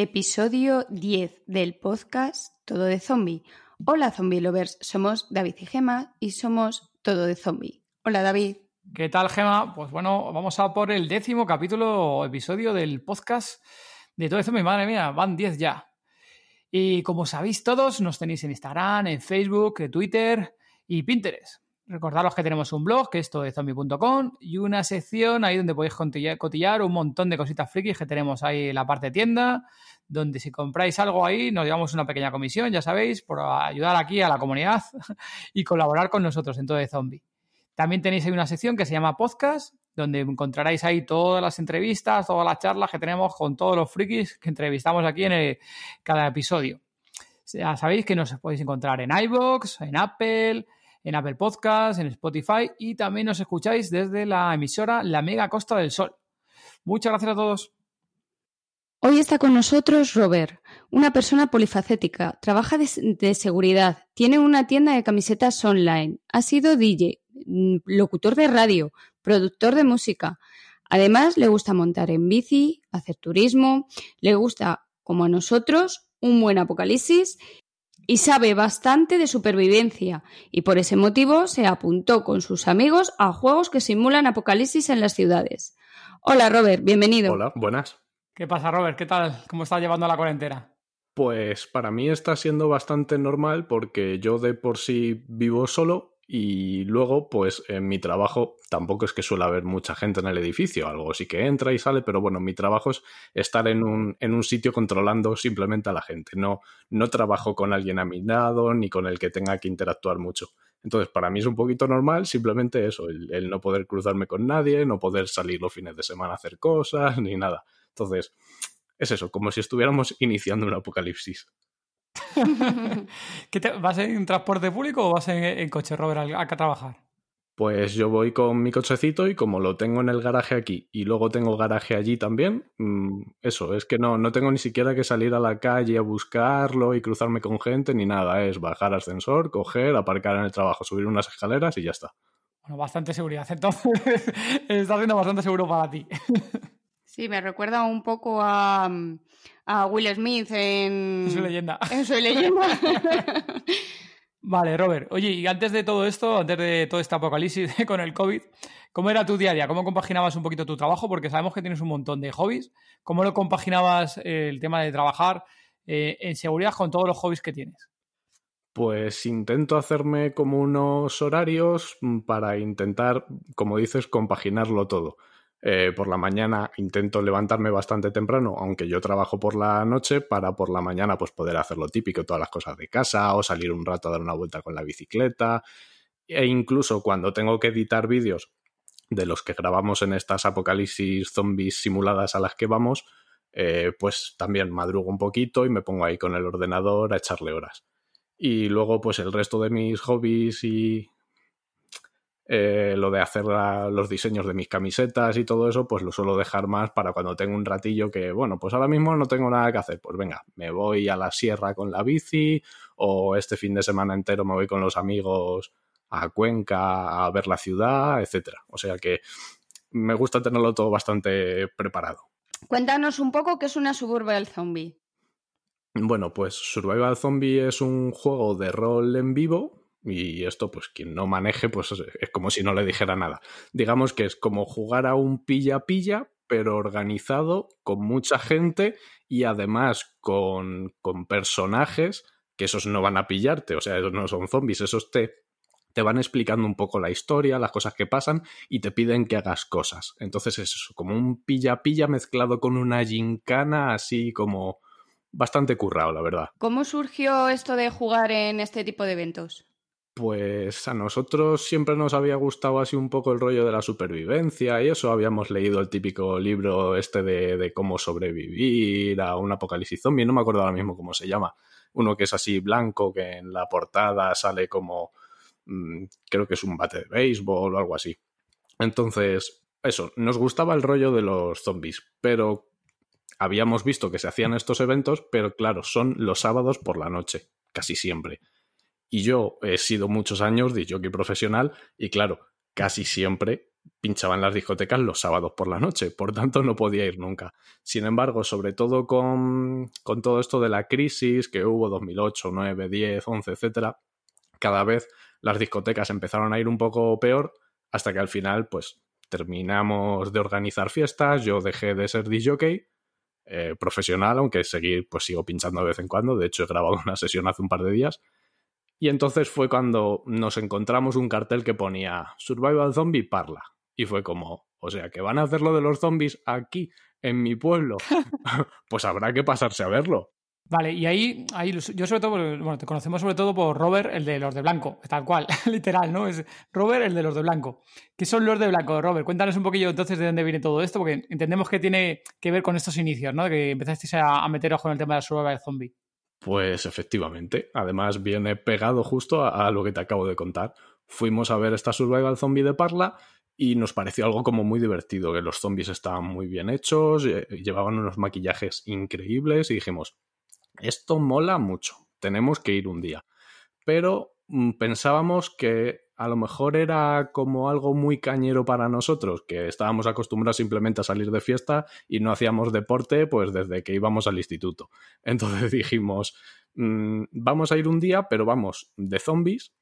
Episodio 10 del podcast Todo de Zombie. Hola Zombie Lovers, somos David y Gema y somos Todo de Zombie. Hola David. ¿Qué tal Gema? Pues bueno, vamos a por el décimo capítulo episodio del podcast de Todo de Zombie. Madre mía, van 10 ya. Y como sabéis todos, nos tenéis en Instagram, en Facebook, en Twitter y Pinterest. Recordaros que tenemos un blog, que es zombie.com, y una sección ahí donde podéis cotillar un montón de cositas frikis que tenemos ahí en la parte tienda, donde si compráis algo ahí nos llevamos una pequeña comisión, ya sabéis, por ayudar aquí a la comunidad y colaborar con nosotros en todo de zombie. También tenéis ahí una sección que se llama podcast, donde encontraréis ahí todas las entrevistas, todas las charlas que tenemos con todos los frikis que entrevistamos aquí en cada episodio. Ya sabéis que nos podéis encontrar en iBox, en Apple, en Apple Podcasts, en Spotify y también nos escucháis desde la emisora La Mega Costa del Sol. Muchas gracias a todos. Hoy está con nosotros Robert, una persona polifacética, trabaja de, seguridad, tiene una tienda de camisetas online, ha sido DJ, mm, locutor de radio, productor de música. Además, le gusta montar en bici, hacer turismo, le gusta, como a nosotros, un buen apocalipsis y sabe bastante de supervivencia y por ese motivo se apuntó con sus amigos a juegos que simulan apocalipsis en las ciudades. Hola Robert, bienvenido. Hola, buenas. ¿Qué pasa Robert? ¿Qué tal? ¿Cómo estás llevando la cuarentena? Pues para mí está siendo bastante normal porque yo de por sí vivo solo y luego, pues en mi trabajo tampoco es que suele haber mucha gente en el edificio, algo sí que entra y sale, pero bueno, mi trabajo es estar en un, en un sitio controlando simplemente a la gente. No, no trabajo con alguien a mi lado ni con el que tenga que interactuar mucho. Entonces, para mí es un poquito normal simplemente eso, el, el no poder cruzarme con nadie, no poder salir los fines de semana a hacer cosas, ni nada. Entonces, es eso, como si estuviéramos iniciando un apocalipsis. ¿Vas en transporte público o vas en, coche, Robert, a, trabajar? Pues yo voy con mi cochecito y como lo tengo en el garaje aquí y luego tengo garaje allí también, mm, eso, es que no, no tengo ni siquiera que salir a la calle a buscarlo y cruzarme con gente ni nada, es bajar ascensor, coger, aparcar en el trabajo, subir unas escaleras y ya está. Bueno, bastante seguridad, entonces está siendo bastante seguro para ti. Sí, me recuerda un poco a, a Will Smith en... En su leyenda. En su leyenda. Vale, Robert. Oye, y antes de todo esto, antes de todo este apocalipsis con el COVID, ¿cómo era tu día a día? ¿Cómo compaginabas un poquito tu trabajo? Porque sabemos que tienes un montón de hobbies. ¿Cómo lo compaginabas eh, el tema de trabajar eh, en seguridad con todos los hobbies que tienes? Pues intento hacerme como unos horarios para intentar, como dices, compaginarlo todo. Eh, por la mañana intento levantarme bastante temprano, aunque yo trabajo por la noche, para por la mañana pues poder hacer lo típico, todas las cosas de casa o salir un rato a dar una vuelta con la bicicleta. E incluso cuando tengo que editar vídeos de los que grabamos en estas apocalipsis zombies simuladas a las que vamos, eh, pues también madrugo un poquito y me pongo ahí con el ordenador a echarle horas. Y luego, pues el resto de mis hobbies y, eh, lo de hacer los diseños de mis camisetas y todo eso, pues lo suelo dejar más para cuando tengo un ratillo que, bueno, pues ahora mismo no tengo nada que hacer. Pues venga, me voy a la sierra con la bici o este fin de semana entero me voy con los amigos a Cuenca a ver la ciudad, etcétera. O sea que me gusta tenerlo todo bastante preparado. Cuéntanos un poco qué es una Survival Zombie. Bueno, pues Survival Zombie es un juego de rol en vivo y esto, pues quien no maneje, pues es como si no le dijera nada. Digamos que es como jugar a un pilla-pilla, pero organizado, con mucha gente y además con, con personajes que esos no van a pillarte, o sea, esos no son zombies, esos te, te van explicando un poco la historia, las cosas que pasan y te piden que hagas cosas. Entonces es como un pilla-pilla mezclado con una gincana así como bastante currado, la verdad. ¿Cómo surgió esto de jugar en este tipo de eventos? Pues a nosotros siempre nos había gustado así un poco el rollo de la supervivencia y eso. Habíamos leído el típico libro este de, cómo sobrevivir a un apocalipsis zombie. No me acuerdo ahora mismo cómo se llama. Uno que es así blanco, que en la portada sale como... Mm, creo que es un bate de béisbol o algo así. Entonces, eso, nos gustaba el rollo de los zombies, pero habíamos visto que se hacían estos eventos, pero claro, son los sábados por la noche, casi siempre. Y yo he sido muchos años de jockey profesional y claro, casi siempre pinchaba en las discotecas los sábados por la noche, por tanto no podía ir nunca. Sin embargo, sobre todo con, con todo esto de la crisis que hubo 2008, 9, 10, 11, etcétera, cada vez las discotecas empezaron a ir un poco peor hasta que al final, pues terminamos de organizar fiestas, yo dejé de ser DJ eh, profesional, aunque seguir, pues sigo pinchando de vez en cuando, de hecho he grabado una sesión hace un par de días, y entonces fue cuando nos encontramos un cartel que ponía Survival Zombie Parla. Y fue como, o sea, que van a hacer lo de los zombies aquí, en mi pueblo. pues habrá que pasarse a verlo. Vale, y ahí, ahí yo sobre todo, bueno, te conocemos sobre todo por Robert, el de los de blanco, tal cual, literal, ¿no? Es Robert, el de los de blanco. ¿Qué son los de blanco, Robert? Cuéntanos un poquillo entonces de dónde viene todo esto, porque entendemos que tiene que ver con estos inicios, ¿no? Que empezasteis a, a meter ojo en el tema de la survival zombie. Pues efectivamente, además viene pegado justo a, lo que te acabo de contar. Fuimos a ver esta Survival Zombie de Parla y nos pareció algo como muy divertido, que los zombies estaban muy bien hechos, eh, llevaban unos maquillajes increíbles y dijimos, esto mola mucho, tenemos que ir un día. Pero mm, pensábamos que a lo mejor era como algo muy cañero para nosotros, que estábamos acostumbrados simplemente a salir de fiesta y no hacíamos deporte pues desde que íbamos al instituto. Entonces dijimos, mm, vamos a ir un día, pero vamos de zombies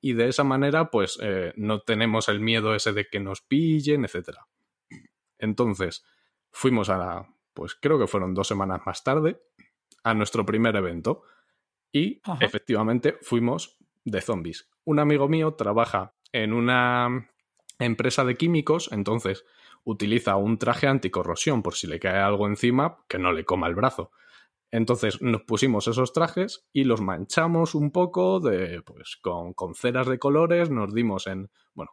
y de esa manera pues eh, no tenemos el miedo ese de que nos pillen, etc. Entonces fuimos a la, pues creo que fueron dos semanas más tarde, a nuestro primer evento y efectivamente fuimos de zombies. Un amigo mío trabaja en una empresa de químicos, entonces utiliza un traje anticorrosión por si le cae algo encima que no le coma el brazo. Entonces nos pusimos esos trajes y los manchamos un poco de, pues, con, con ceras de colores, nos dimos en, bueno,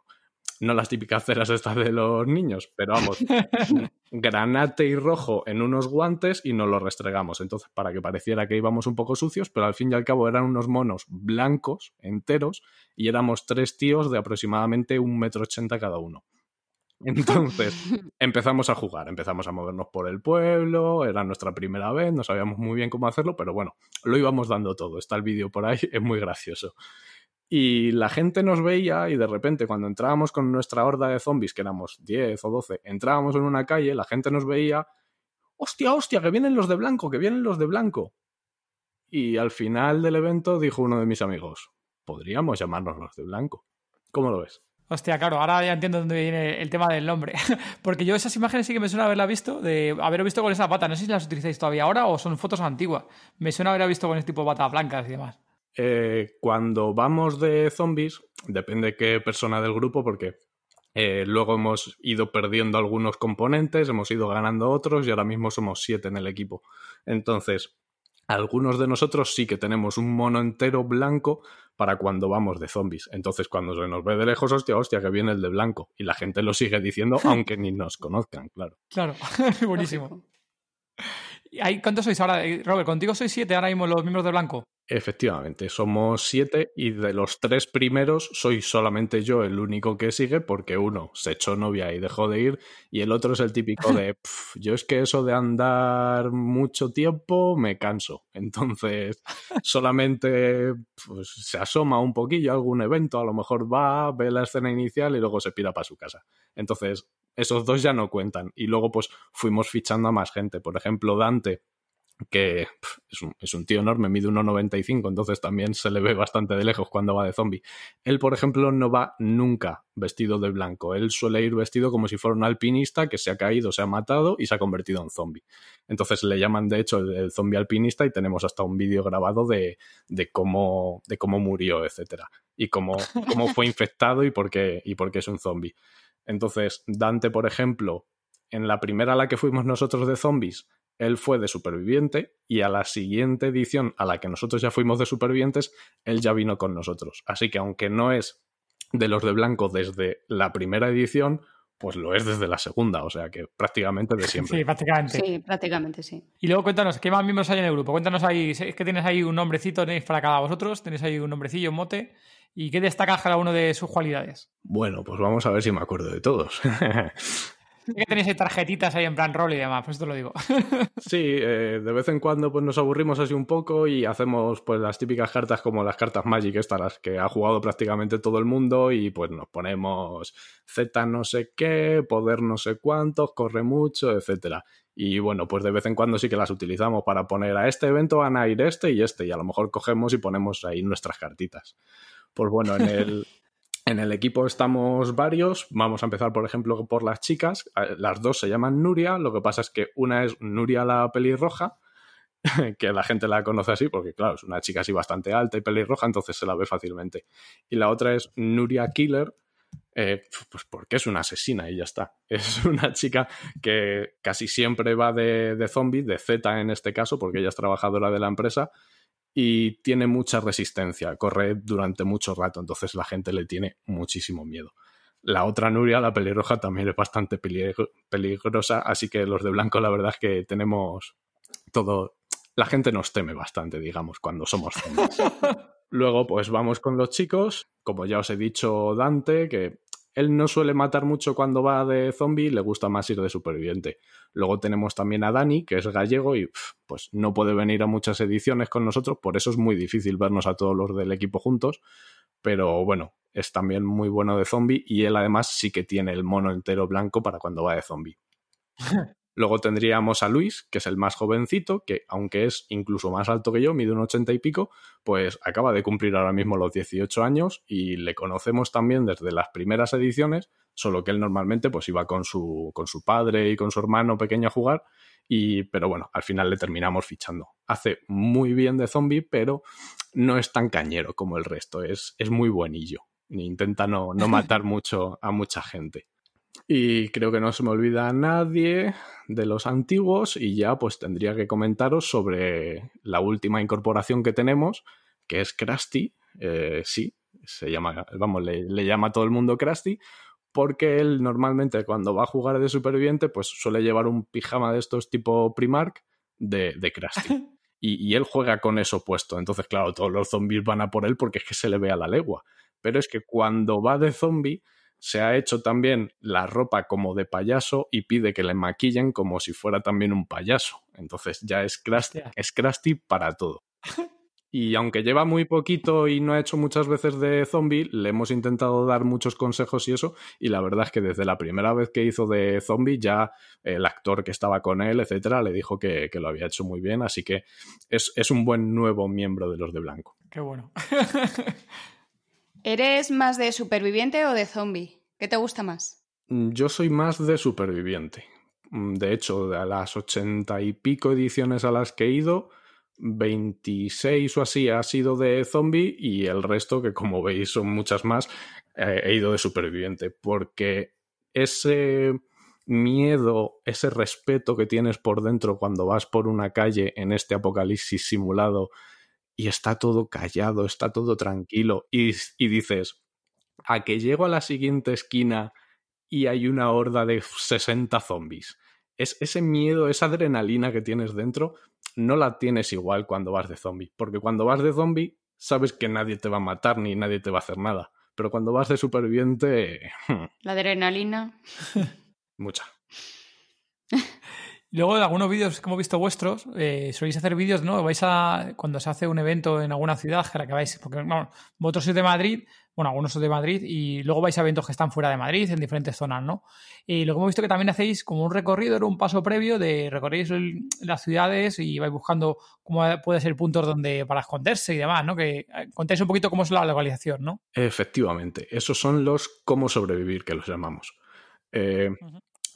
no las típicas ceras estas de los niños, pero vamos, granate y rojo en unos guantes y nos lo restregamos. Entonces, para que pareciera que íbamos un poco sucios, pero al fin y al cabo eran unos monos blancos, enteros, y éramos tres tíos de aproximadamente un metro ochenta cada uno. Entonces empezamos a jugar, empezamos a movernos por el pueblo, era nuestra primera vez, no sabíamos muy bien cómo hacerlo, pero bueno, lo íbamos dando todo. Está el vídeo por ahí, es muy gracioso. Y la gente nos veía y de repente cuando entrábamos con nuestra horda de zombies, que éramos 10 o 12, entrábamos en una calle, la gente nos veía, hostia, hostia, que vienen los de blanco, que vienen los de blanco. Y al final del evento dijo uno de mis amigos, podríamos llamarnos los de blanco. ¿Cómo lo ves? Hostia, claro, ahora ya entiendo dónde viene el tema del nombre. Porque yo esas imágenes sí que me suena haberla visto, de haber visto con esa pata. No sé si las utilizáis todavía ahora o son fotos antiguas. Me suena haber visto con este tipo de patas blancas y demás. Eh, cuando vamos de zombies, depende qué persona del grupo, porque eh, luego hemos ido perdiendo algunos componentes, hemos ido ganando otros y ahora mismo somos siete en el equipo. Entonces, algunos de nosotros sí que tenemos un mono entero blanco para cuando vamos de zombies. Entonces, cuando se nos ve de lejos, hostia, hostia, que viene el de blanco. Y la gente lo sigue diciendo, aunque ni nos conozcan, claro. Claro, buenísimo. ¿Cuántos sois ahora? Eh, Robert, contigo sois siete ahora mismo los miembros de blanco. Efectivamente, somos siete y de los tres primeros soy solamente yo el único que sigue porque uno se echó novia y dejó de ir y el otro es el típico de yo es que eso de andar mucho tiempo me canso. Entonces solamente pues, se asoma un poquillo a algún evento, a lo mejor va, ve la escena inicial y luego se pira para su casa. Entonces esos dos ya no cuentan y luego pues fuimos fichando a más gente. Por ejemplo, Dante que es, un, es, un, tío enorme, mide 1,95, entonces también se le ve bastante de lejos cuando va de zombie. Él, por ejemplo, no va nunca vestido de blanco. Él suele ir vestido como si fuera un alpinista que se ha caído, se ha matado y se ha convertido en zombie. Entonces le llaman, de hecho, el, zombie alpinista y tenemos hasta un vídeo grabado de, de, cómo, de cómo murió, etcétera. Y cómo, cómo fue infectado y por, qué, y por qué es un zombie. Entonces, Dante, por ejemplo, en la primera a la que fuimos nosotros de zombies, él fue de superviviente y a la siguiente edición a la que nosotros ya fuimos de supervivientes, él ya vino con nosotros. Así que aunque no es de los de blanco desde la primera edición, pues lo es desde la segunda, o sea que prácticamente de siempre. Sí, prácticamente. Sí, prácticamente sí. Y luego cuéntanos, ¿qué más miembros hay en el grupo? Cuéntanos ahí, es que tienes ahí un nombrecito, tenéis para cada vosotros, tenéis ahí un nombrecillo, un mote, ¿y qué destaca cada uno de sus cualidades? Bueno, pues vamos a ver si me acuerdo de todos. que tenéis tarjetitas ahí en plan rol y demás, pues esto lo digo. sí, eh, de vez en cuando pues nos aburrimos así un poco y hacemos pues las típicas cartas como las cartas Magic estas, las que ha jugado prácticamente todo el mundo y pues nos ponemos Z no sé qué, poder no sé cuántos, corre mucho, etcétera. Y bueno, pues de vez en cuando sí que las utilizamos para poner a este evento van a ir este y este y a lo mejor cogemos y ponemos ahí nuestras cartitas. Pues bueno, en el, En el equipo estamos varios. Vamos a empezar, por ejemplo, por las chicas. Las dos se llaman Nuria. Lo que pasa es que una es Nuria la pelirroja, que la gente la conoce así porque, claro, es una chica así bastante alta y pelirroja, entonces se la ve fácilmente. Y la otra es Nuria Killer, eh, pues porque es una asesina y ya está. Es una chica que casi siempre va de, de zombie, de Z en este caso, porque ella es trabajadora de la empresa y tiene mucha resistencia, corre durante mucho rato, entonces la gente le tiene muchísimo miedo. La otra Nuria, la pelirroja, también es bastante peligrosa, así que los de blanco la verdad es que tenemos todo... La gente nos teme bastante, digamos, cuando somos zombies. Luego, pues vamos con los chicos. Como ya os he dicho, Dante, que él no suele matar mucho cuando va de zombie, le gusta más ir de superviviente. Luego tenemos también a Dani, que es gallego y pues no puede venir a muchas ediciones con nosotros, por eso es muy difícil vernos a todos los del equipo juntos. Pero bueno, es también muy bueno de zombie y él además sí que tiene el mono entero blanco para cuando va de zombie. Luego tendríamos a Luis, que es el más jovencito, que aunque es incluso más alto que yo, mide un ochenta y pico, pues acaba de cumplir ahora mismo los 18 años y le conocemos también desde las primeras ediciones, solo que él normalmente pues iba con su, con su padre y con su hermano pequeño a jugar, y, pero bueno, al final le terminamos fichando. Hace muy bien de zombie, pero no es tan cañero como el resto, es, es muy buenillo. Intenta no, no matar mucho a mucha gente. Y creo que no se me olvida a nadie de los antiguos y ya pues tendría que comentaros sobre la última incorporación que tenemos, que es Krusty. Eh, sí, se llama, vamos, le, llama a todo el mundo Krusty, porque él normalmente cuando va a jugar de superviviente pues suele llevar un pijama de estos tipo Primark de, de Krusty. Y, y, él juega con eso puesto. Entonces, claro, todos los zombies van a por él porque es que se le ve a la legua. Pero es que cuando va de zombie se ha hecho también la ropa como de payaso y pide que le maquillen como si fuera también un payaso. Entonces ya es Krusty, es para todo. Y aunque lleva muy poquito y no ha hecho muchas veces de zombie, le hemos intentado dar muchos consejos y eso, y la verdad es que desde la primera vez que hizo de zombie, ya el actor que estaba con él, etcétera, le dijo que, lo había hecho muy bien, así que es, es un buen nuevo miembro de los de blanco. Qué bueno. ¿Eres más de superviviente o de zombie? ¿Qué te gusta más? Mm, yo soy más de superviviente. Mm, de hecho, de las ochenta y pico ediciones a las que he ido, 26 o así ha sido de zombie y el resto, que como veis son muchas más, eh, he ido de superviviente. Porque ese miedo, ese respeto que tienes por dentro cuando vas por una calle en este apocalipsis simulado y está todo callado, está todo tranquilo y, dices, a que llego a la siguiente esquina y hay una horda de 60 zombies. Es ese miedo, esa adrenalina que tienes dentro, no la tienes igual cuando vas de zombie, porque cuando vas de zombie sabes que nadie te va a matar ni nadie te va a hacer nada, pero cuando vas de superviviente... La adrenalina. Mucha. Luego, de algunos vídeos que hemos visto vuestros, eh, soléis hacer vídeos, ¿no? Vais a, cuando se hace un evento en alguna ciudad, que la que vais, porque bueno, vosotros sois de Madrid, bueno, algunos son de Madrid, y luego vais a eventos que están fuera de Madrid, en diferentes zonas, ¿no? Y luego hemos visto que también hacéis como un recorrido, era un paso previo de recorrer las ciudades y vais buscando cómo puede ser puntos donde para esconderse y demás, ¿no? Que eh, contéis un poquito cómo es la localización, ¿no? Efectivamente, esos son los cómo sobrevivir, que los llamamos. Eh,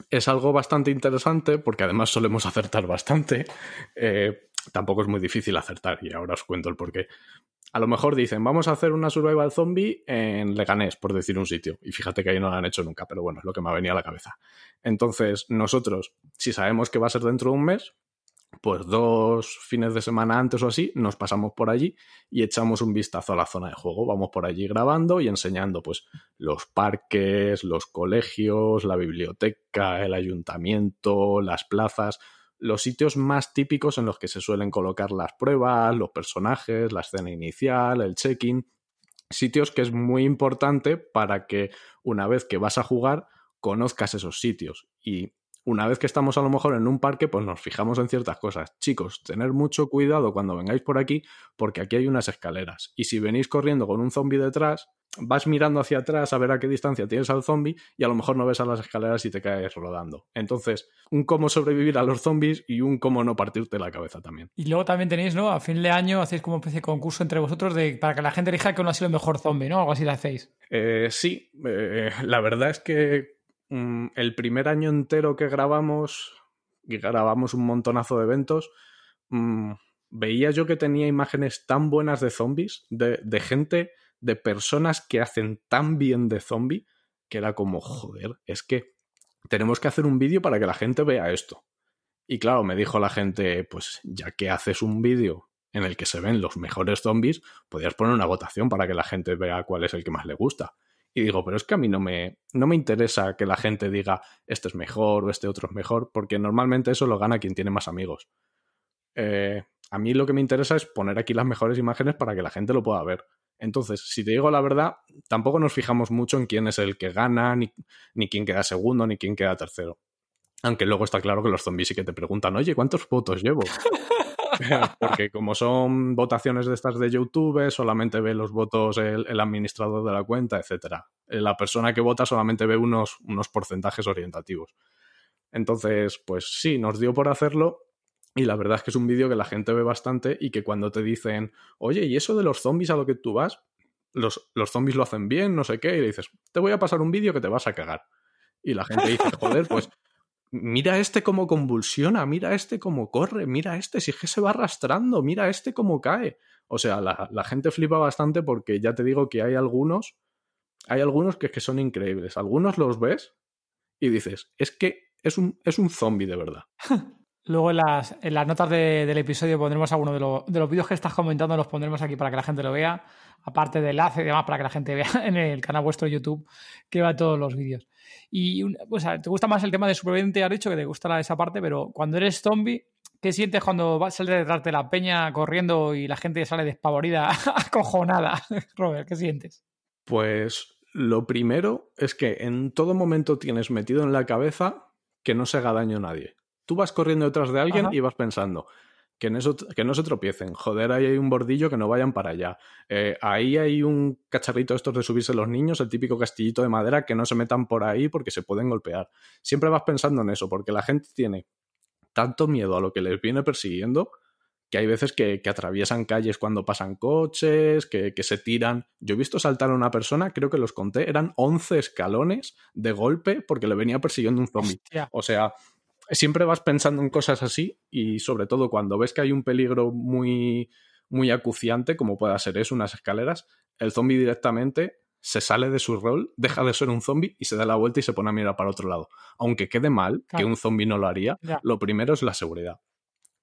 es algo bastante interesante porque además solemos acertar bastante. Eh, tampoco es muy difícil acertar y ahora os cuento el porqué. A lo mejor dicen, vamos a hacer una survival zombie en Leganés, por decir un sitio. Y fíjate que ahí no lo han hecho nunca, pero bueno, es lo que me ha venido a la cabeza. Entonces, nosotros, si sabemos que va a ser dentro de un mes, pues dos fines de semana antes o así, nos pasamos por allí y echamos un vistazo a la zona de juego. Vamos por allí grabando y enseñando pues los parques, los colegios, la biblioteca, el ayuntamiento, las plazas, los sitios más típicos en los que se suelen colocar las pruebas, los personajes, la escena inicial, el check-in. Sitios que es muy importante para que una vez que vas a jugar conozcas esos sitios. Y una vez que estamos a lo mejor en un parque, pues nos fijamos en ciertas cosas. Chicos, tener mucho cuidado cuando vengáis por aquí, porque aquí hay unas escaleras. Y si venís corriendo con un zombie detrás, vas mirando hacia atrás a ver a qué distancia tienes al zombie y a lo mejor no ves a las escaleras y te caes rodando. Entonces, un cómo sobrevivir a los zombies y un cómo no partirte la cabeza también. Y luego también tenéis, ¿no? A fin de año hacéis como especie de concurso entre vosotros de, para que la gente elija que uno ha sido el mejor zombie, ¿no? Algo así lo hacéis. Eh, sí, eh, la verdad es que Mm, el primer año entero que grabamos, y grabamos un montonazo de eventos, mm, veía yo que tenía imágenes tan buenas de zombies, de, de, gente, de personas que hacen tan bien de zombie, que era como, joder, es que tenemos que hacer un vídeo para que la gente vea esto. Y claro, me dijo la gente, pues ya que haces un vídeo en el que se ven los mejores zombies, podrías poner una votación para que la gente vea cuál es el que más le gusta. Y digo, pero es que a mí no me, no me interesa que la gente diga este es mejor o este otro es mejor, porque normalmente eso lo gana quien tiene más amigos. Eh, a mí lo que me interesa es poner aquí las mejores imágenes para que la gente lo pueda ver. Entonces, si te digo la verdad, tampoco nos fijamos mucho en quién es el que gana, ni, ni quién queda segundo, ni quién queda tercero. Aunque luego está claro que los zombies sí que te preguntan, oye, ¿cuántos votos llevo? Porque como son votaciones de estas de YouTube, solamente ve los votos el, administrador de la cuenta, etc. Eh, la persona que vota solamente ve unos, unos porcentajes orientativos. Entonces, pues sí, nos dio por hacerlo y la verdad es que es un vídeo que la gente ve bastante y que cuando te dicen, oye, ¿y eso de los zombies a lo que tú vas? Los, los zombies lo hacen bien, no sé qué, y le dices, te voy a pasar un vídeo que te vas a cagar. Y la gente dice, joder, pues mira este cómo convulsiona, mira este cómo corre, mira este, si es que se va arrastrando, mira este cómo cae. O sea, la, gente flipa bastante porque ya te digo que hay algunos, hay algunos que, que son increíbles. Algunos los ves y dices, es que es un, es un zombie de verdad. Luego en las, las notas del episodio pondremos alguno de, de los vídeos que estás comentando, los pondremos aquí para que la gente lo vea, aparte de enlace y demás, para que la gente vea en el canal vuestro YouTube que va todos los vídeos. Y pues, te gusta más el tema de superviviente, has dicho que te gusta esa parte, pero cuando eres zombie, ¿qué sientes cuando sales detrás de la peña corriendo y la gente sale despavorida, acojonada? Robert, ¿qué sientes? Pues lo primero es que en todo momento tienes metido en la cabeza que no se haga daño a nadie. Tú vas corriendo detrás de alguien y vas pensando, que, no se tropiecen. Joder, ahí hay un bordillo que no vayan para allá. Eh, ahí hay un cacharrito estos de subirse los niños, el típico castillito de madera, que no se metan por ahí porque se pueden golpear. Siempre vas pensando en eso, porque la gente tiene tanto miedo a lo que les viene persiguiendo que hay veces que, atraviesan calles cuando pasan coches, que, que, se tiran. Yo he visto saltar a una persona, creo que los conté, eran 11 escalones de golpe porque le venía persiguiendo un zombie. O sea, siempre vas pensando en cosas así y sobre todo cuando ves que hay un peligro muy, muy acuciante, como pueda ser eso, unas escaleras, el zombie directamente se sale de su rol, deja de ser un zombie y se da la vuelta y se pone a mirar para otro lado. Aunque quede mal, que un zombie no lo haría, lo primero es la seguridad.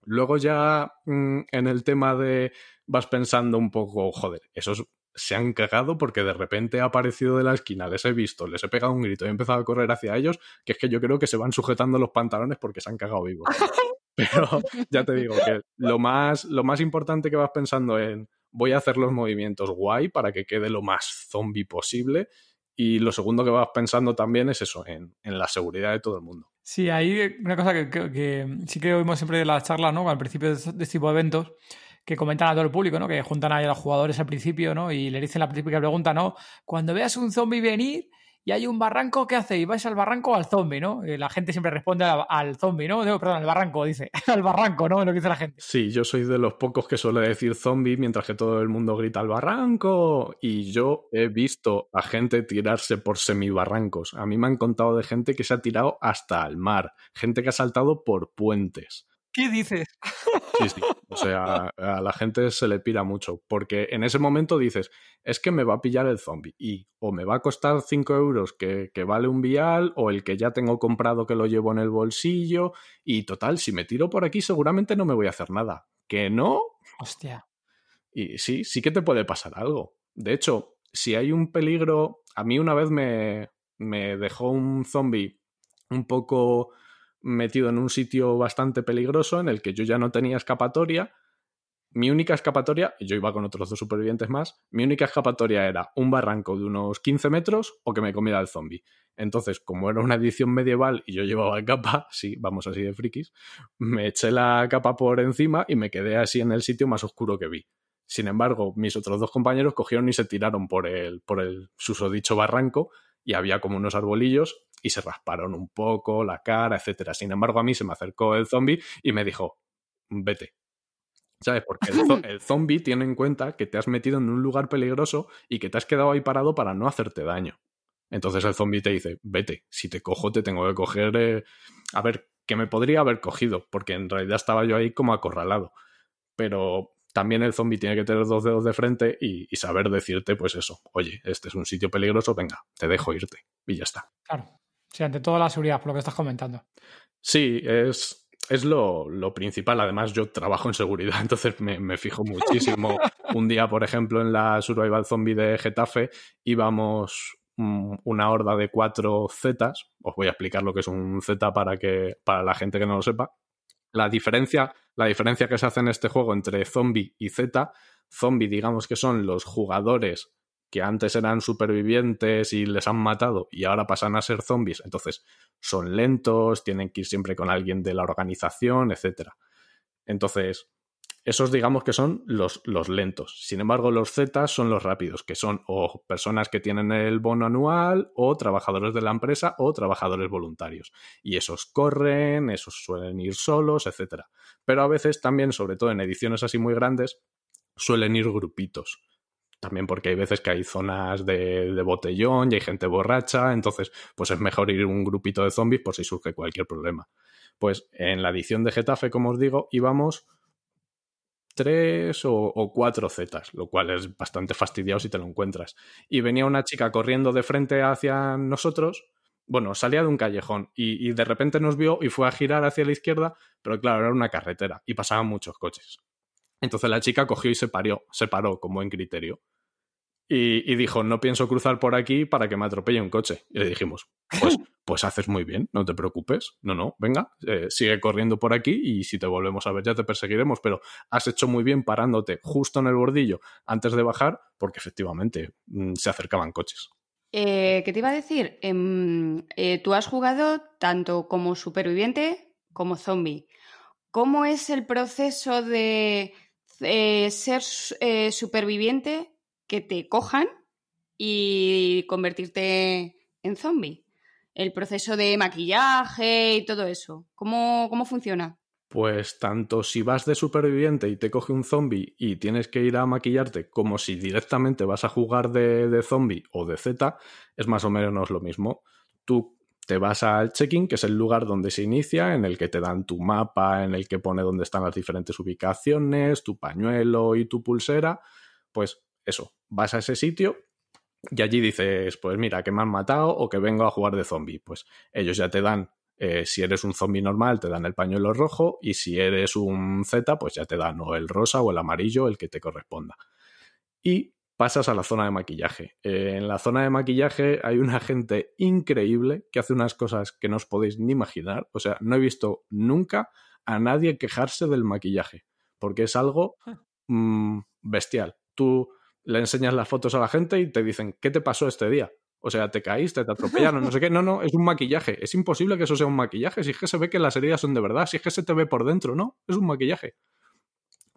Luego ya mm, en el tema de vas pensando un poco, joder, eso es se han cagado porque de repente ha aparecido de la esquina, les he visto, les he pegado un grito y he empezado a correr hacia ellos, que es que yo creo que se van sujetando los pantalones porque se han cagado vivos. Pero ya te digo que lo más, lo más importante que vas pensando en voy a hacer los movimientos guay para que quede lo más zombie posible. Y lo segundo que vas pensando también es eso, en, la seguridad de todo el mundo. Sí, hay una cosa que, sí que oímos siempre de la charla, ¿no? Al principio de este tipo de eventos, que comentan a todo el público, ¿no? Que juntan a los jugadores al principio, ¿no? Y le dicen la típica pregunta, ¿no? Cuando veas un zombie venir y hay un barranco, ¿qué hacéis? ¿Vais al barranco o al zombie, no? la gente siempre responde al, zombie, ¿no? perdón, al barranco, dice. al barranco, ¿no? Lo que dice la gente. Sí, yo soy de los pocos que suele decir zombie mientras que todo el mundo grita al barranco. Y yo he visto a gente tirarse por semibarrancos. A mí me han contado de gente que se ha tirado hasta el mar, gente que ha saltado por puentes. ¿Qué dices? Sí, sí. O sea, a la gente se le pira mucho. Porque en ese momento dices, es que me va a pillar el zombie. Y o me va a costar 5 euros que, que, vale un vial, o el que ya tengo comprado que lo llevo en el bolsillo. Y total, si me tiro por aquí, seguramente no me voy a hacer nada. ¿Que no? Hostia. Y sí, sí que te puede pasar algo. De hecho, si hay un peligro. A mí una vez me, me dejó un zombie un poco metido en un sitio bastante peligroso en el que yo ya no tenía escapatoria. Mi única escapatoria, yo iba con otros dos supervivientes más, mi única escapatoria era un barranco de unos 15 metros o que me comiera el zombie. Entonces, como era una edición medieval y yo llevaba capa, sí, vamos así de frikis, me eché la capa por encima y me quedé así en el sitio más oscuro que vi. Sin embargo, mis otros dos compañeros cogieron y se tiraron por el, por el susodicho barranco y había como unos arbolillos y se rasparon un poco la cara, etcétera. Sin embargo, a mí se me acercó el zombie y me dijo, vete. ¿Sabes? Porque el, el zombie tiene en cuenta que te has metido en un lugar peligroso y que te has quedado ahí parado para no hacerte daño. Entonces el zombie te dice, vete, si te cojo te tengo que coger... Eh... A ver, que me podría haber cogido, porque en realidad estaba yo ahí como acorralado. Pero también el zombie tiene que tener dos dedos de frente y, y, saber decirte, pues eso, oye, este es un sitio peligroso, venga, te dejo irte. Y ya está. Claro. Sí, ante todo la seguridad, por lo que estás comentando. Sí, es, es lo, lo, principal. Además, yo trabajo en seguridad, entonces me, me fijo muchísimo. un día, por ejemplo, en la Survival Zombie de Getafe, íbamos una horda de cuatro Zetas. Os voy a explicar lo que es un Z para, que, para la gente que no lo sepa. La diferencia, la diferencia que se hace en este juego entre zombie y Z, zombie digamos que son los jugadores que antes eran supervivientes y les han matado y ahora pasan a ser zombies, entonces son lentos, tienen que ir siempre con alguien de la organización, etc. Entonces, esos digamos que son los, los lentos. Sin embargo, los Z son los rápidos, que son o personas que tienen el bono anual, o trabajadores de la empresa, o trabajadores voluntarios. Y esos corren, esos suelen ir solos, etc. Pero a veces también, sobre todo en ediciones así muy grandes, suelen ir grupitos también porque hay veces que hay zonas de, botellón y hay gente borracha, entonces pues es mejor ir un grupito de zombies por si surge cualquier problema. Pues en la edición de Getafe, como os digo, íbamos tres o, o, cuatro Zetas, lo cual es bastante fastidiado si te lo encuentras. Y venía una chica corriendo de frente hacia nosotros, bueno, salía de un callejón y, y de repente nos vio y fue a girar hacia la izquierda, pero claro, era una carretera y pasaban muchos coches. Entonces la chica cogió y se paró, se paró con buen criterio. Y, y, dijo, no pienso cruzar por aquí para que me atropelle un coche. Y le dijimos, pues, pues haces muy bien, no te preocupes. No, no, venga, eh, sigue corriendo por aquí y si te volvemos a ver ya te perseguiremos, pero has hecho muy bien parándote justo en el bordillo antes de bajar porque efectivamente mmm, se acercaban coches. Eh, ¿Qué te iba a decir? Eh, eh, tú has jugado tanto como superviviente como zombie. ¿Cómo es el proceso de eh, ser superviviente que te cojan y convertirte en zombie. El proceso de maquillaje y todo eso. ¿Cómo, cómo funciona? Pues tanto si vas de superviviente y te coge un zombie y tienes que ir a maquillarte, como si directamente vas a jugar de, de zombie o de Z, es más o menos lo mismo. Tú te vas al check-in, que es el lugar donde se inicia, en el que te dan tu mapa, en el que pone dónde están las diferentes ubicaciones, tu pañuelo y tu pulsera. Pues eso, vas a ese sitio y allí dices, pues mira, que me han matado o que vengo a jugar de zombie. Pues ellos ya te dan, eh, si eres un zombie normal, te dan el pañuelo rojo y si eres un Z, pues ya te dan o el rosa o el amarillo, el que te corresponda. Y pasas a la zona de maquillaje. Eh, en la zona de maquillaje hay una gente increíble que hace unas cosas que no os podéis ni imaginar. O sea, no he visto nunca a nadie quejarse del maquillaje, porque es algo mmm, bestial. Tú le enseñas las fotos a la gente y te dicen, ¿qué te pasó este día? O sea, te caíste, te atropellaron, no sé qué. No, no, es un maquillaje. Es imposible que eso sea un maquillaje. Si es que se ve que las heridas son de verdad, si es que se te ve por dentro, no, es un maquillaje.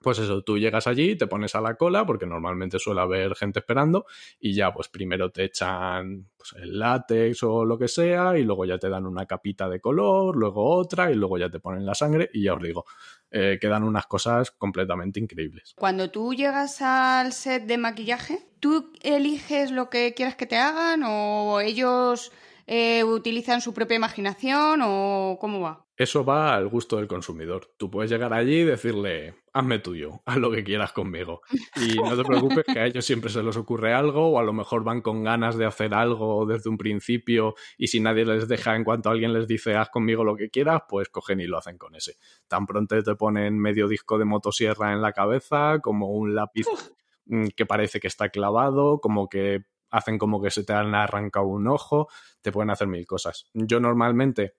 Pues eso, tú llegas allí, te pones a la cola, porque normalmente suele haber gente esperando, y ya, pues primero te echan pues, el látex o lo que sea, y luego ya te dan una capita de color, luego otra, y luego ya te ponen la sangre, y ya os digo, eh, quedan unas cosas completamente increíbles. Cuando tú llegas al set de maquillaje, ¿tú eliges lo que quieras que te hagan o ellos eh, utilizan su propia imaginación o cómo va? Eso va al gusto del consumidor. Tú puedes llegar allí y decirle, hazme tuyo, haz lo que quieras conmigo. Y no te preocupes que a ellos siempre se les ocurre algo o a lo mejor van con ganas de hacer algo desde un principio y si nadie les deja en cuanto alguien les dice, haz conmigo lo que quieras, pues cogen y lo hacen con ese. Tan pronto te ponen medio disco de motosierra en la cabeza, como un lápiz mm, que parece que está clavado, como que hacen como que se te han arrancado un ojo, te pueden hacer mil cosas. Yo normalmente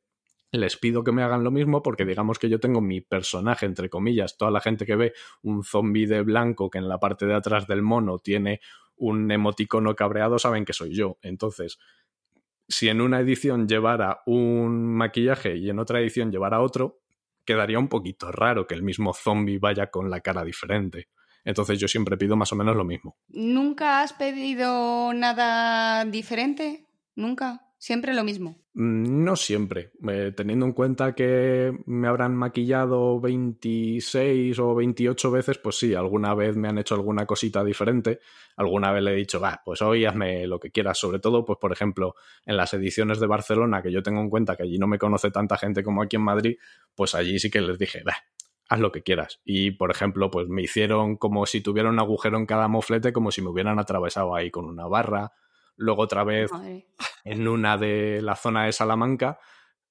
les pido que me hagan lo mismo porque digamos que yo tengo mi personaje, entre comillas, toda la gente que ve un zombie de blanco que en la parte de atrás del mono tiene un emoticono cabreado saben que soy yo. Entonces, si en una edición llevara un maquillaje y en otra edición llevara otro, quedaría un poquito raro que el mismo zombie vaya con la cara diferente. Entonces yo siempre pido más o menos lo mismo. ¿Nunca has pedido nada diferente? ¿Nunca? Siempre lo mismo. Mm, no siempre. Eh, teniendo en cuenta que me habrán maquillado 26 o 28 veces, pues sí, alguna vez me han hecho alguna cosita diferente. Alguna vez le he dicho, va, pues hoy hazme lo que quieras. Sobre todo, pues por ejemplo, en las ediciones de Barcelona, que yo tengo en cuenta que allí no me conoce tanta gente como aquí en Madrid, pues allí sí que les dije, va, haz lo que quieras. Y, por ejemplo, pues me hicieron como si tuviera un agujero en cada moflete, como si me hubieran atravesado ahí con una barra Luego otra vez en una de la zona de Salamanca,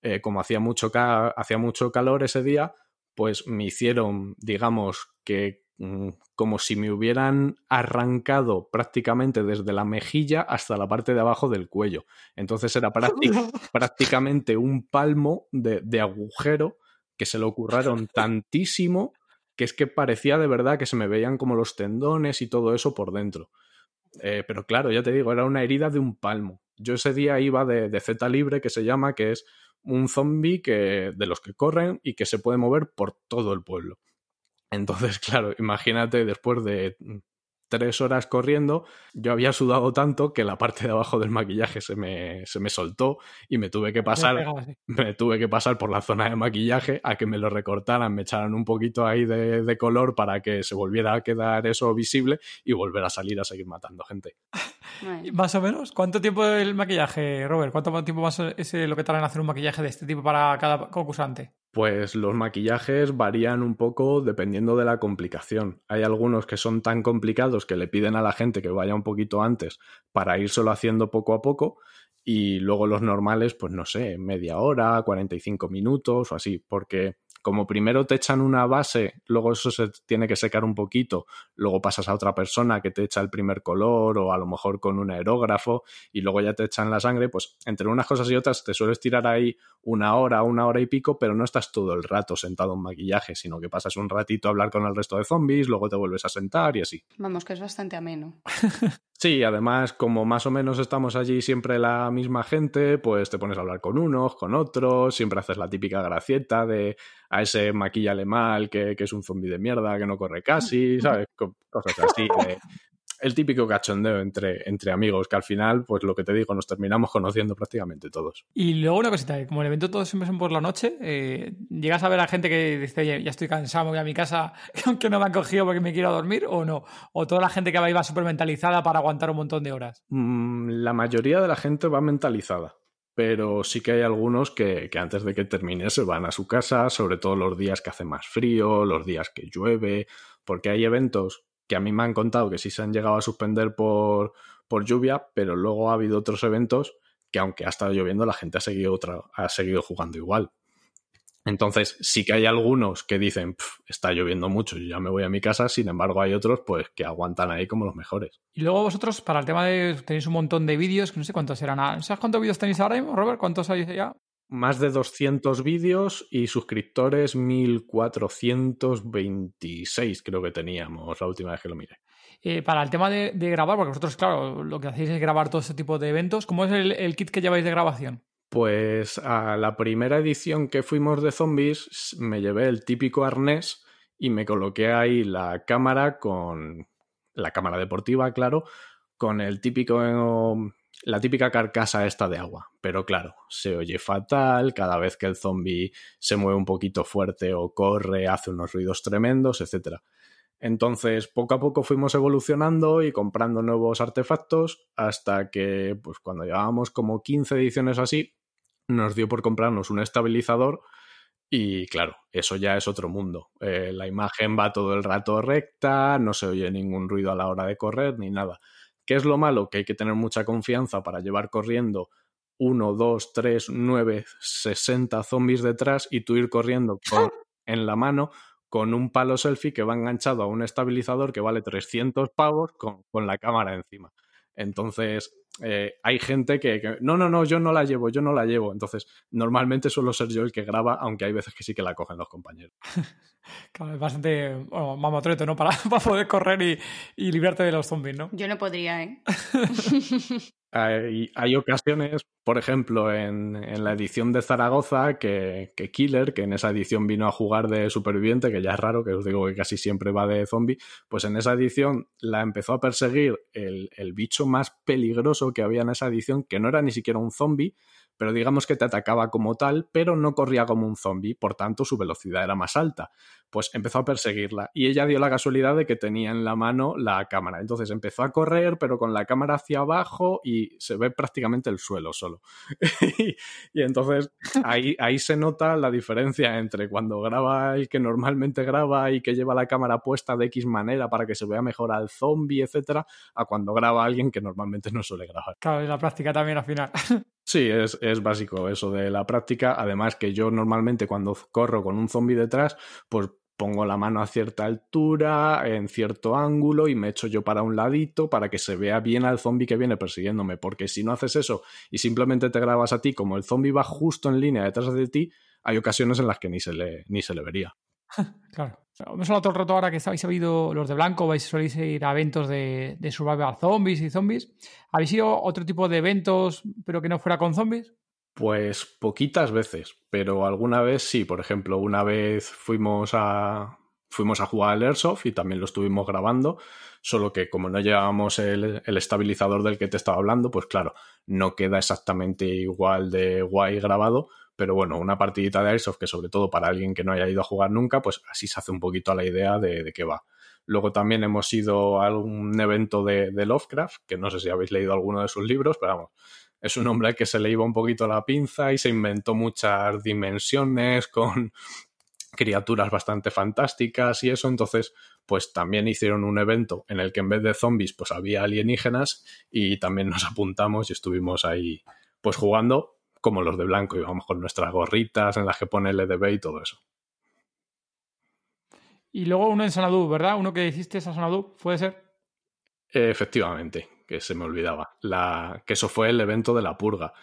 eh, como hacía mucho, hacía mucho calor ese día, pues me hicieron, digamos, que mm, como si me hubieran arrancado prácticamente desde la mejilla hasta la parte de abajo del cuello. Entonces era prácticamente un palmo de, de agujero que se lo curraron tantísimo que es que parecía de verdad que se me veían como los tendones y todo eso por dentro. Eh, pero claro, ya te digo, era una herida de un palmo. Yo ese día iba de, de Z libre, que se llama, que es un zombie que, de los que corren y que se puede mover por todo el pueblo. Entonces, claro, imagínate después de tres horas corriendo, yo había sudado tanto que la parte de abajo del maquillaje se me, se me soltó y me tuve que pasar, me tuve que pasar por la zona de maquillaje a que me lo recortaran, me echaran un poquito ahí de, de color para que se volviera a quedar eso visible y volver a salir a seguir matando gente. Más o menos, ¿cuánto tiempo el maquillaje, Robert? ¿Cuánto tiempo más es lo que tarda en hacer un maquillaje de este tipo para cada concursante? Pues los maquillajes varían un poco dependiendo de la complicación. Hay algunos que son tan complicados que le piden a la gente que vaya un poquito antes para ir solo haciendo poco a poco y luego los normales, pues no sé, media hora, 45 minutos o así, porque como primero te echan una base, luego eso se tiene que secar un poquito, luego pasas a otra persona que te echa el primer color o a lo mejor con un aerógrafo y luego ya te echan la sangre, pues entre unas cosas y otras te sueles tirar ahí una hora, una hora y pico, pero no estás todo el rato sentado en maquillaje, sino que pasas un ratito a hablar con el resto de zombies, luego te vuelves a sentar y así. Vamos, que es bastante ameno. Sí, además, como más o menos estamos allí siempre la misma gente, pues te pones a hablar con unos, con otros, siempre haces la típica gracieta de a ese maquillale mal, que, que es un zombi de mierda, que no corre casi, ¿sabes? Cosas así. De, el típico cachondeo entre, entre amigos, que al final, pues lo que te digo, nos terminamos conociendo prácticamente todos. Y luego una cosita, como el evento todos siempre son por la noche, eh, ¿llegas a ver a gente que dice, oye, ya estoy cansado, me voy a mi casa, aunque no me han cogido porque me quiero dormir, o no? ¿O toda la gente que va iba súper mentalizada para aguantar un montón de horas? Mm, la mayoría de la gente va mentalizada pero sí que hay algunos que, que, antes de que termine se van a su casa, sobre todo los días que hace más frío, los días que llueve, porque hay eventos que a mí me han contado que sí se han llegado a suspender por, por lluvia, pero luego ha habido otros eventos que aunque ha estado lloviendo, la gente ha seguido, otra, ha seguido jugando igual. Entonces, sí que hay algunos que dicen, está lloviendo mucho, yo ya me voy a mi casa, sin embargo, hay otros pues que aguantan ahí como los mejores. Y luego vosotros, para el tema de, tenéis un montón de vídeos, que no sé cuántos serán, ¿sabes cuántos vídeos tenéis ahora mismo, Robert? ¿Cuántos hay ya? Más de 200 vídeos y suscriptores 1426 creo que teníamos la última vez que lo miré. Eh, para el tema de, grabar, porque vosotros, claro, lo que hacéis es grabar todo este tipo de eventos, ¿cómo es el, kit que lleváis de grabación? Pues a la primera edición que fuimos de zombies me llevé el típico arnés y me coloqué ahí la cámara con la cámara deportiva, claro, con el típico la típica carcasa esta de agua. Pero claro, se oye fatal, cada vez que el zombie se mueve un poquito fuerte o corre, hace unos ruidos tremendos, etc. Entonces, poco a poco fuimos evolucionando y comprando nuevos artefactos hasta que, pues cuando llevábamos como 15 ediciones así, nos dio por comprarnos un estabilizador Y claro, eso ya es otro mundo. Eh, la imagen va todo el rato recta, no se oye ningún ruido a la hora de correr ni nada. ¿Qué es lo malo? Que hay que tener mucha confianza para llevar corriendo 1, 2, 3, 9, 60 zombies detrás y tú ir corriendo en la mano con un palo selfie que va enganchado a un estabilizador que vale 300 pavos con, con la cámara encima. Entonces, eh, hay gente que, no, no, no, yo no la llevo, yo no la llevo. Entonces, normalmente suelo ser yo el que graba, aunque hay veces que sí que la cogen los compañeros. Claro, es bastante bueno, mamotreto, ¿no? Para, para poder correr y, y, librarte de los zombies, ¿no? Yo no podría, ¿eh? hay, hay, ocasiones, por ejemplo, en, en la edición de Zaragoza, que, que, Killer, que en esa edición vino a jugar de superviviente, que ya es raro, que os digo que casi siempre va de zombie, pues en esa edición la empezó a perseguir el, el bicho más peligroso que había en esa edición, que no era ni siquiera un zombie, pero digamos que te atacaba como tal, pero no corría como un zombie, por tanto su velocidad era más alta. Pues empezó a perseguirla y ella dio la casualidad de que tenía en la mano la cámara. Entonces empezó a correr, pero con la cámara hacia abajo y se ve prácticamente el suelo solo. y entonces ahí, ahí se nota la diferencia entre cuando graba el que normalmente graba y que lleva la cámara puesta de X manera para que se vea mejor al zombie, etcétera, a cuando graba alguien que normalmente no suele grabar. Claro, y la práctica también al final. Sí, es, es, básico eso de la práctica. Además que yo normalmente cuando corro con un zombie detrás, pues pongo la mano a cierta altura, en cierto ángulo y me echo yo para un ladito para que se vea bien al zombie que viene persiguiéndome. Porque si no haces eso y simplemente te grabas a ti como el zombie va justo en línea detrás de ti, hay ocasiones en las que ni se le, ni se le vería. claro. Hemos hablado todo el rato ahora que habéis habido los de blanco, vais soléis ir a eventos de, de survival zombies y zombies. ¿Habéis ido otro tipo de eventos, pero que no fuera con zombies? Pues poquitas veces, pero alguna vez sí. Por ejemplo, una vez fuimos a fuimos a jugar al Airsoft y también lo estuvimos grabando, solo que como no llevábamos el, el, estabilizador del que te estaba hablando, pues claro, no queda exactamente igual de guay grabado, pero bueno, una partidita de Airsoft que sobre todo para alguien que no haya ido a jugar nunca, pues así se hace un poquito a la idea de, de qué va. Luego también hemos ido a un evento de, de, Lovecraft, que no sé si habéis leído alguno de sus libros, pero vamos, es un hombre que se le iba un poquito la pinza y se inventó muchas dimensiones con criaturas bastante fantásticas y eso, entonces pues también hicieron un evento en el que en vez de zombies pues había alienígenas y también nos apuntamos y estuvimos ahí pues jugando como los de blanco, íbamos con nuestras gorritas en las que pone LDB y todo eso. Y luego uno en Sanadú, ¿verdad? Uno que hiciste a Sanadú, ¿puede ser? Efectivamente, que se me olvidaba. La, que eso fue el evento de la purga.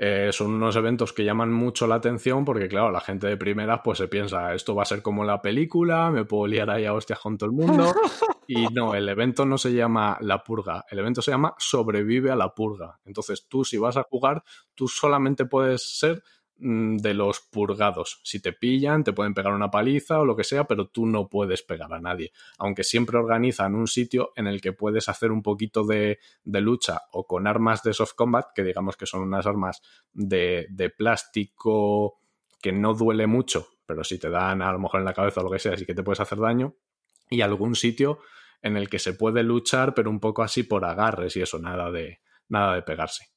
Eh, son unos eventos que llaman mucho la atención porque, claro, la gente de primeras pues se piensa, esto va a ser como la película, me puedo liar ahí a hostias con todo el mundo. Y no, el evento no se llama La Purga, el evento se llama Sobrevive a la Purga. Entonces tú si vas a jugar, tú solamente puedes ser de los purgados. Si te pillan, te pueden pegar una paliza o lo que sea, pero tú no puedes pegar a nadie. Aunque siempre organizan un sitio en el que puedes hacer un poquito de, de lucha o con armas de soft combat, que digamos que son unas armas de, de plástico que no duele mucho, pero si te dan a lo mejor en la cabeza o lo que sea, sí que te puedes hacer daño. Y algún sitio en el que se puede luchar, pero un poco así por agarres y eso, nada de, nada de pegarse.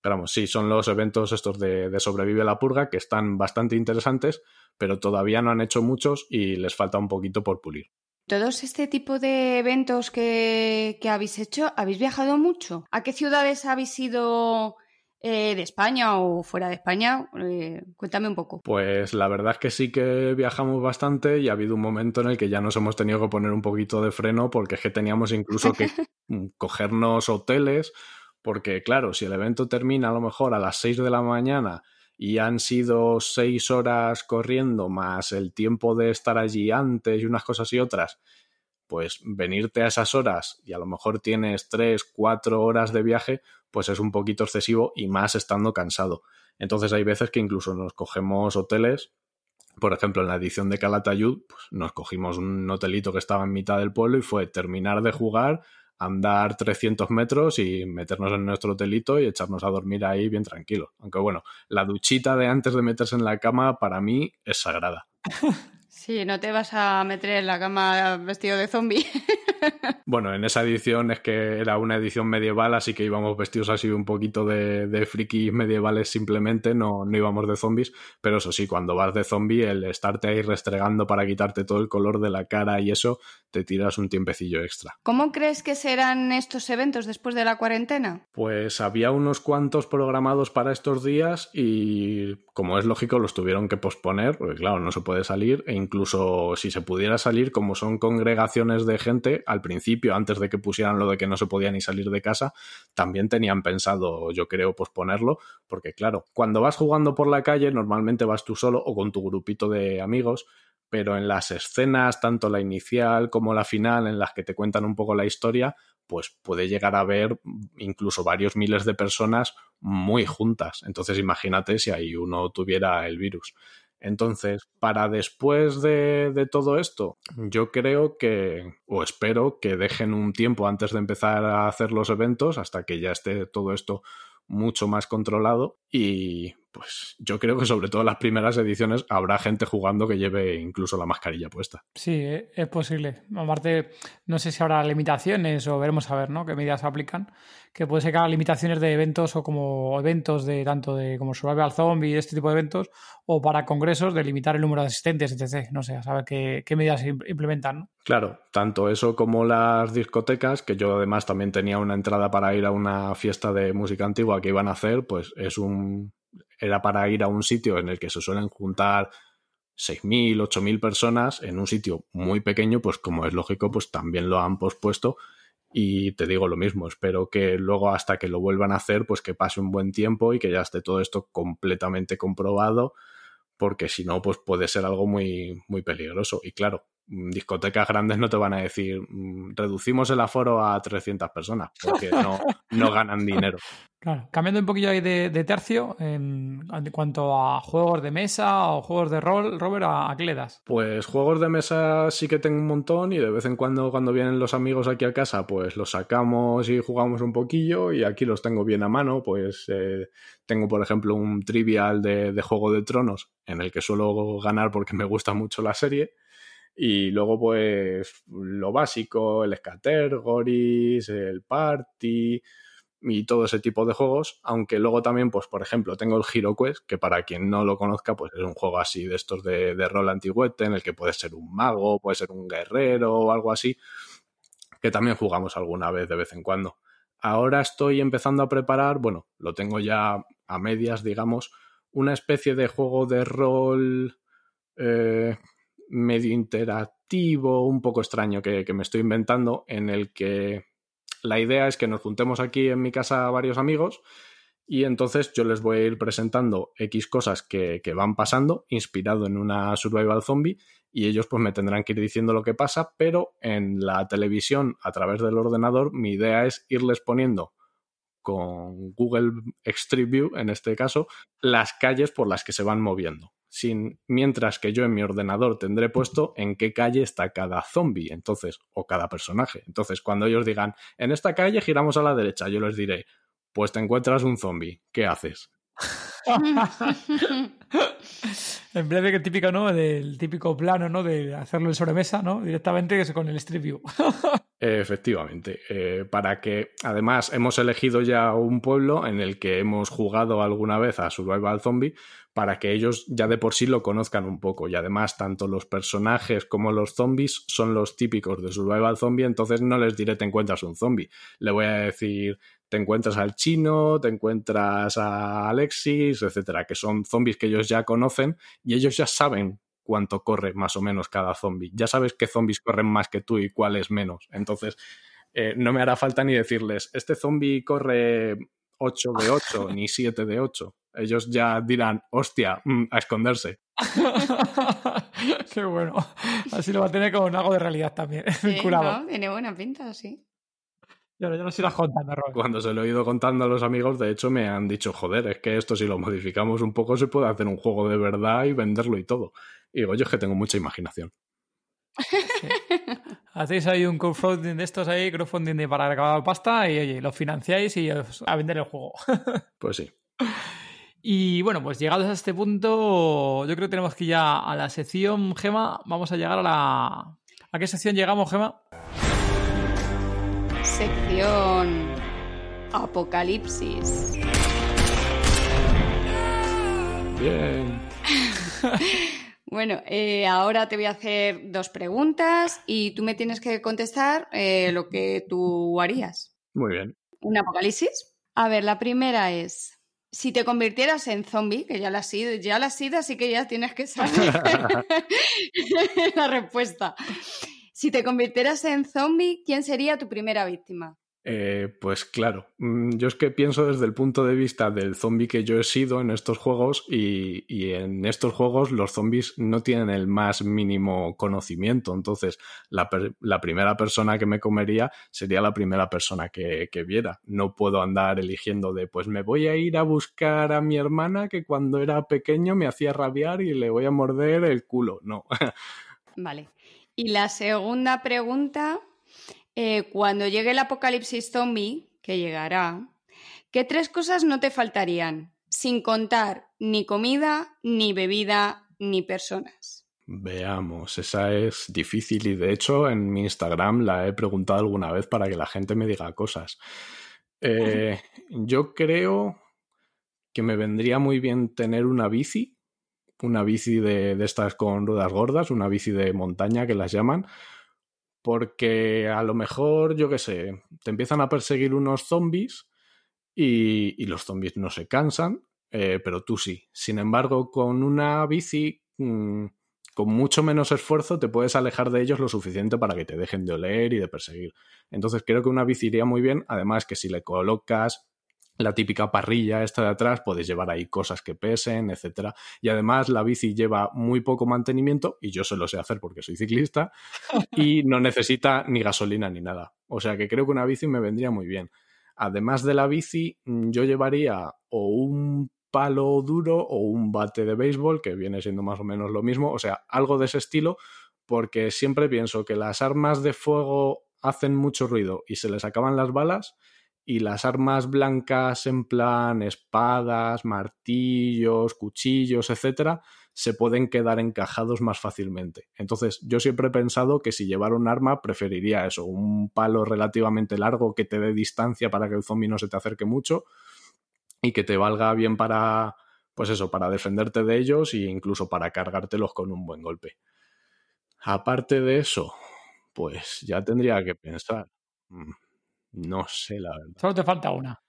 Pero vamos, sí, son los eventos estos de, de Sobrevive la Purga que están bastante interesantes, pero todavía no han hecho muchos y les falta un poquito por pulir. Todos este tipo de eventos que, que habéis hecho, ¿habéis viajado mucho? ¿A qué ciudades habéis ido eh, de España o fuera de España? Eh, cuéntame un poco. Pues la verdad es que sí que viajamos bastante y ha habido un momento en el que ya nos hemos tenido que poner un poquito de freno porque es que teníamos incluso que cogernos hoteles porque claro, si el evento termina a lo mejor a las 6 de la mañana y han sido 6 horas corriendo más el tiempo de estar allí antes y unas cosas y otras, pues venirte a esas horas y a lo mejor tienes 3, 4 horas de viaje, pues es un poquito excesivo y más estando cansado. Entonces hay veces que incluso nos cogemos hoteles, por ejemplo en la edición de Calatayud, pues nos cogimos un hotelito que estaba en mitad del pueblo y fue terminar de jugar, andar 300 metros y meternos en nuestro hotelito y echarnos a dormir ahí bien tranquilo. Aunque bueno, la duchita de antes de meterse en la cama para mí es sagrada. Sí, no te vas a meter en la cama vestido de zombie. bueno, en esa edición es que era una edición medieval, así que íbamos vestidos así un poquito de, de frikis medievales simplemente, no, no íbamos de zombies, pero eso sí, cuando vas de zombie, el estarte ahí restregando para quitarte todo el color de la cara y eso, te tiras un tiempecillo extra. ¿Cómo crees que serán estos eventos después de la cuarentena? Pues había unos cuantos programados para estos días y como es lógico los tuvieron que posponer, porque claro, no se puede salir e incluso si se pudiera salir, como son congregaciones de gente, al principio, antes de que pusieran lo de que no se podía ni salir de casa, también tenían pensado, yo creo, posponerlo, porque claro, cuando vas jugando por la calle, normalmente vas tú solo o con tu grupito de amigos, pero en las escenas, tanto la inicial como la final, en las que te cuentan un poco la historia, pues puede llegar a haber incluso varios miles de personas muy juntas. Entonces imagínate si ahí uno tuviera el virus. Entonces, para después de, de, todo esto, yo creo que, o espero que dejen un tiempo antes de empezar a hacer los eventos, hasta que ya esté todo esto mucho más controlado y pues yo creo que sobre todo en las primeras ediciones habrá gente jugando que lleve incluso la mascarilla puesta. Sí, e, es posible. Aparte, no sé si habrá limitaciones o veremos a ver, ¿no? Qué medidas aplican. Que puede ser que haga limitaciones de eventos o como eventos de tanto de como Survival Zombie, este tipo de eventos, o para congresos de limitar el número de asistentes, etc. No sé, a saber qué, qué medidas implementan, ¿no? Claro, tanto eso como las discotecas, que yo además también tenía una entrada para ir a una fiesta de música antigua que iban a hacer, pues es un era para ir a un sitio en el que se suelen juntar 6.000, 8.000 personas en un sitio muy pequeño, pues como es lógico, pues también lo han pospuesto. Y te digo lo mismo, espero que luego hasta que lo vuelvan a hacer, pues que pase un buen tiempo y que ya esté todo esto completamente comprobado, porque si no, pues puede ser algo muy, muy peligroso. Y claro, discotecas grandes no te van a decir mm, reducimos el aforo a 300 personas, porque no, no ganan dinero. Claro, cambiando un poquillo ahí de, tercio, en, cuanto a juegos de mesa o juegos de rol, Robert, ¿a, qué le das? Pues juegos de mesa sí que tengo un montón y de vez en cuando cuando vienen los amigos aquí a casa, pues los sacamos y jugamos un poquillo y aquí los tengo bien a mano, pues eh, tengo por ejemplo un trivial de, de Juego de Tronos en el que suelo ganar porque me gusta mucho la serie. Y luego, pues, lo básico, el Scattergories, el Party, y todo ese tipo de juegos, aunque luego también, pues por ejemplo, tengo el Hero Quest, que para quien no lo conozca, pues es un juego así de estos de, de rol antigüete, en el que puede ser un mago, puede ser un guerrero o algo así, que también jugamos alguna vez de vez en cuando. Ahora estoy empezando a preparar, bueno, lo tengo ya a medias, digamos, una especie de juego de rol eh, medio interactivo, un poco extraño que, que me estoy inventando, en el que la idea es que nos juntemos aquí en mi casa varios amigos y entonces yo les voy a ir presentando X cosas que, van pasando, inspirado en una survival zombie, y ellos pues me tendrán que ir diciendo lo que pasa, pero en la televisión, a través del ordenador, mi idea es irles poniendo con Google Street View, en este caso, las calles por las que se van moviendo sin, mientras que yo en mi ordenador tendré puesto en qué calle está cada zombie, entonces, o cada personaje. Entonces, cuando ellos digan, en esta calle giramos a la derecha, yo les diré, pues te encuentras un zombie, ¿qué haces? en vez de que típico, ¿no? Del típico plano, ¿no? De hacerlo en sobremesa, ¿no? Directamente con el Street View. Efectivamente. Eh, para que, además, hemos elegido ya un pueblo en el que hemos jugado alguna vez a Survival Zombie para que ellos ya de por sí lo conozcan un poco. Y además, tanto los personajes como los zombies son los típicos de Survival Zombie, entonces no les diré te encuentras un zombie. Le voy a decir te encuentras al chino, te encuentras a Alexis, etcétera, que son zombies que ellos ya conocen y ellos ya saben cuánto corre más o menos cada zombie. Ya sabes qué zombies corren más que tú y cuáles menos. Entonces, eh, no me hará falta ni decirles, este zombie corre 8 de 8, ni 7 de 8. Ellos ya dirán, hostia, mm, a esconderse. Qué bueno. Así lo va a tener con algo de realidad también. Tiene buena pinta, sí. Ya, ya lo irás contando, Cuando se lo he ido contando a los amigos, de hecho, me han dicho, joder, es que esto si lo modificamos un poco se puede hacer un juego de verdad y venderlo y todo. Y digo, yo es que tengo mucha imaginación. Hacéis ahí un crowdfunding de estos ahí, crowdfunding de para acabar pasta y oye, lo financiáis y a vender el juego. pues sí. Y bueno, pues llegados a este punto, yo creo que tenemos que ir ya a la sección Gema. Vamos a llegar a la. ¿A qué sección llegamos, Gema? sección Apocalipsis. Bien. Bueno, eh, ahora te voy a hacer dos preguntas y tú me tienes que contestar eh, lo que tú harías. Muy bien. ¿Un apocalipsis? A ver, la primera es, si te convirtieras en zombie, que ya la has sido, ya la has sido, así que ya tienes que saber la respuesta. Si te convirtieras en zombie, ¿quién sería tu primera víctima? Eh, pues claro, mm, yo es que pienso desde el punto de vista del zombie que yo he sido en estos juegos y, y, en estos juegos los zombies no tienen el más mínimo conocimiento, entonces la, la primera persona que me comería sería la primera persona que, que, viera. No puedo andar eligiendo de pues me voy a ir a buscar a mi hermana que cuando era pequeño me hacía rabiar y le voy a morder el culo, no. Vale. Y la segunda pregunta eh, cuando llegue el apocalipsis zombie, que llegará, ¿qué tres cosas no te faltarían? Sin contar ni comida, ni bebida, ni personas. Veamos, esa es difícil y de hecho en mi Instagram la he preguntado alguna vez para que la gente me diga cosas. Eh, yo creo que me vendría muy bien tener una bici, una bici de, de estas con ruedas gordas, una bici de montaña que las llaman, porque a lo mejor, yo qué sé, te empiezan a perseguir unos zombies y, y los zombies no se cansan, eh, pero tú sí. Sin embargo, con una bici, mmm, con mucho menos esfuerzo, te puedes alejar de ellos lo suficiente para que te dejen de oler y de perseguir. Entonces creo que una bici iría muy bien, además que si le colocas la típica parrilla esta de atrás, puedes llevar ahí cosas que pesen, etcétera. Y además la bici lleva muy poco mantenimiento, y yo se lo sé hacer porque soy ciclista, y no necesita ni gasolina ni nada. O sea que creo que una bici me vendría muy bien. Además de la bici, yo llevaría o un palo duro o un bate de béisbol, que viene siendo más o menos lo mismo, o sea, algo de ese estilo, porque siempre pienso que las armas de fuego hacen mucho ruido y se les acaban las balas, y las armas blancas en plan espadas, martillos, cuchillos, etcétera, se pueden quedar encajados más fácilmente. Entonces, yo siempre he pensado que si llevar un arma preferiría eso, un palo relativamente largo que te dé distancia para que el zombie no se te acerque mucho y que te valga bien para pues eso, para defenderte de ellos e incluso para cargártelos con un buen golpe. Aparte de eso, pues ya tendría que pensar. Mm, no sé, la verdad. Solo te falta una.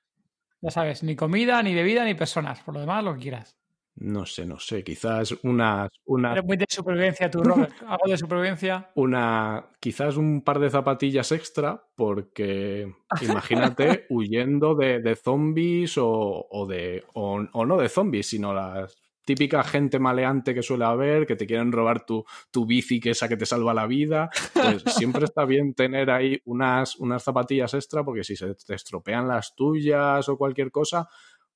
Ya sabes, ni comida, ni bebida, ni personas. Por lo demás, lo que quieras. No sé, no sé. Quizás unas. Una... Eres muy de supervivencia tú, Robert. Algo de supervivencia. Una. Quizás un par de zapatillas extra, porque imagínate huyendo de, de zombies o, o de. O, o, no de zombies, sino las típica gente maleante que suele haber, que te quieren robar tu, tu bici, que esa que te salva la vida, pues siempre está bien tener ahí unas, unas zapatillas extra, porque si se te estropean las tuyas o cualquier cosa,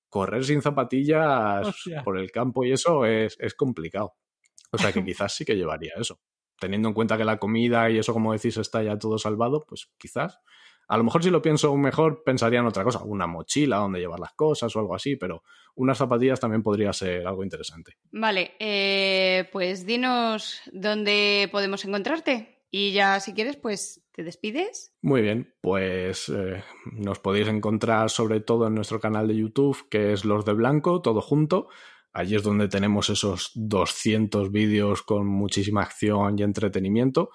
correr sin zapatillas Hostia. por el campo y eso es, es complicado. O sea que quizás sí que llevaría eso. Teniendo en cuenta que la comida y eso, como decís, está ya todo salvado, pues quizás a lo mejor si lo pienso mejor, pensaría en otra cosa, una mochila donde llevar las cosas o algo así, pero unas zapatillas también podría ser algo interesante. Vale, eh, pues dinos dónde podemos encontrarte y ya si quieres, pues te despides. Muy bien, pues eh, nos podéis encontrar sobre todo en nuestro canal de YouTube, que es Los de Blanco, todo junto. Allí es donde tenemos esos 200 vídeos con muchísima acción y entretenimiento.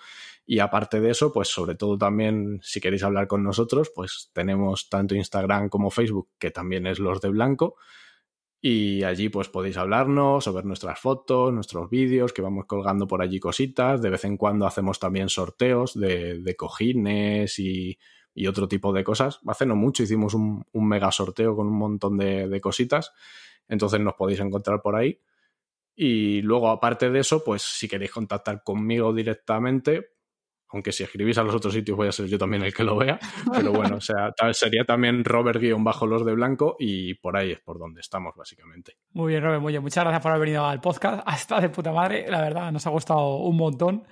Y aparte de eso, pues sobre todo también, si queréis hablar con nosotros, pues tenemos tanto Instagram como Facebook, que también es los de blanco. Y allí pues podéis hablarnos o ver nuestras fotos, nuestros vídeos, que vamos colgando por allí cositas. De vez en cuando hacemos también sorteos de, cojines y, otro tipo de cosas. Hace no mucho hicimos un, un mega sorteo con un montón de, de cositas. Entonces nos podéis encontrar por ahí. Y luego, aparte de eso, pues si queréis contactar conmigo directamente, aunque si escribís a los otros sitios voy a ser yo también el que lo vea, pero bueno, o sea, sería también Robert-Los de Blanco y por ahí es por donde estamos básicamente. Muy bien, Robert, muy bien. Muchas gracias por haber venido al podcast. Hasta de puta madre, la verdad, nos ha gustado un montón.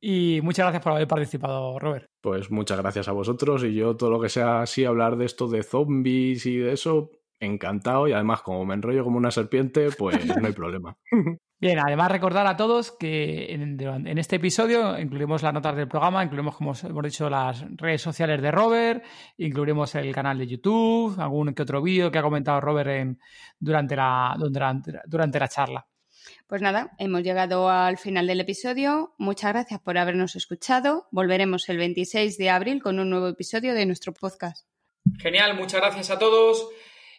Y muchas gracias por haber participado, Robert. Pues muchas gracias a vosotros y yo todo lo que sea así hablar de esto de zombies y de eso, encantado y además como me enrollo como una serpiente, pues no hay problema. Bien, además recordar a todos que en, este episodio incluiremos las notas del programa, incluiremos, como hemos dicho, las redes sociales de Robert, incluiremos el canal de YouTube, algún que otro vídeo que ha comentado Robert durante, la, durante la charla. Pues nada, hemos llegado al final del episodio. Muchas gracias por habernos escuchado. Volveremos el 26 de abril con un nuevo episodio de nuestro podcast. Genial, muchas gracias a todos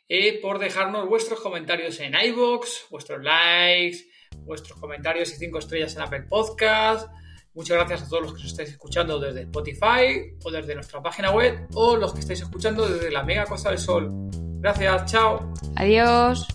eh, por dejarnos vuestros comentarios en iBox, vuestros likes vuestros comentarios y cinco estrellas en Apple Podcast. Muchas gracias a todos los que os estáis escuchando desde Spotify o desde nuestra página web o los que estáis escuchando desde la Mega Costa del Sol. Gracias, chao. Adiós.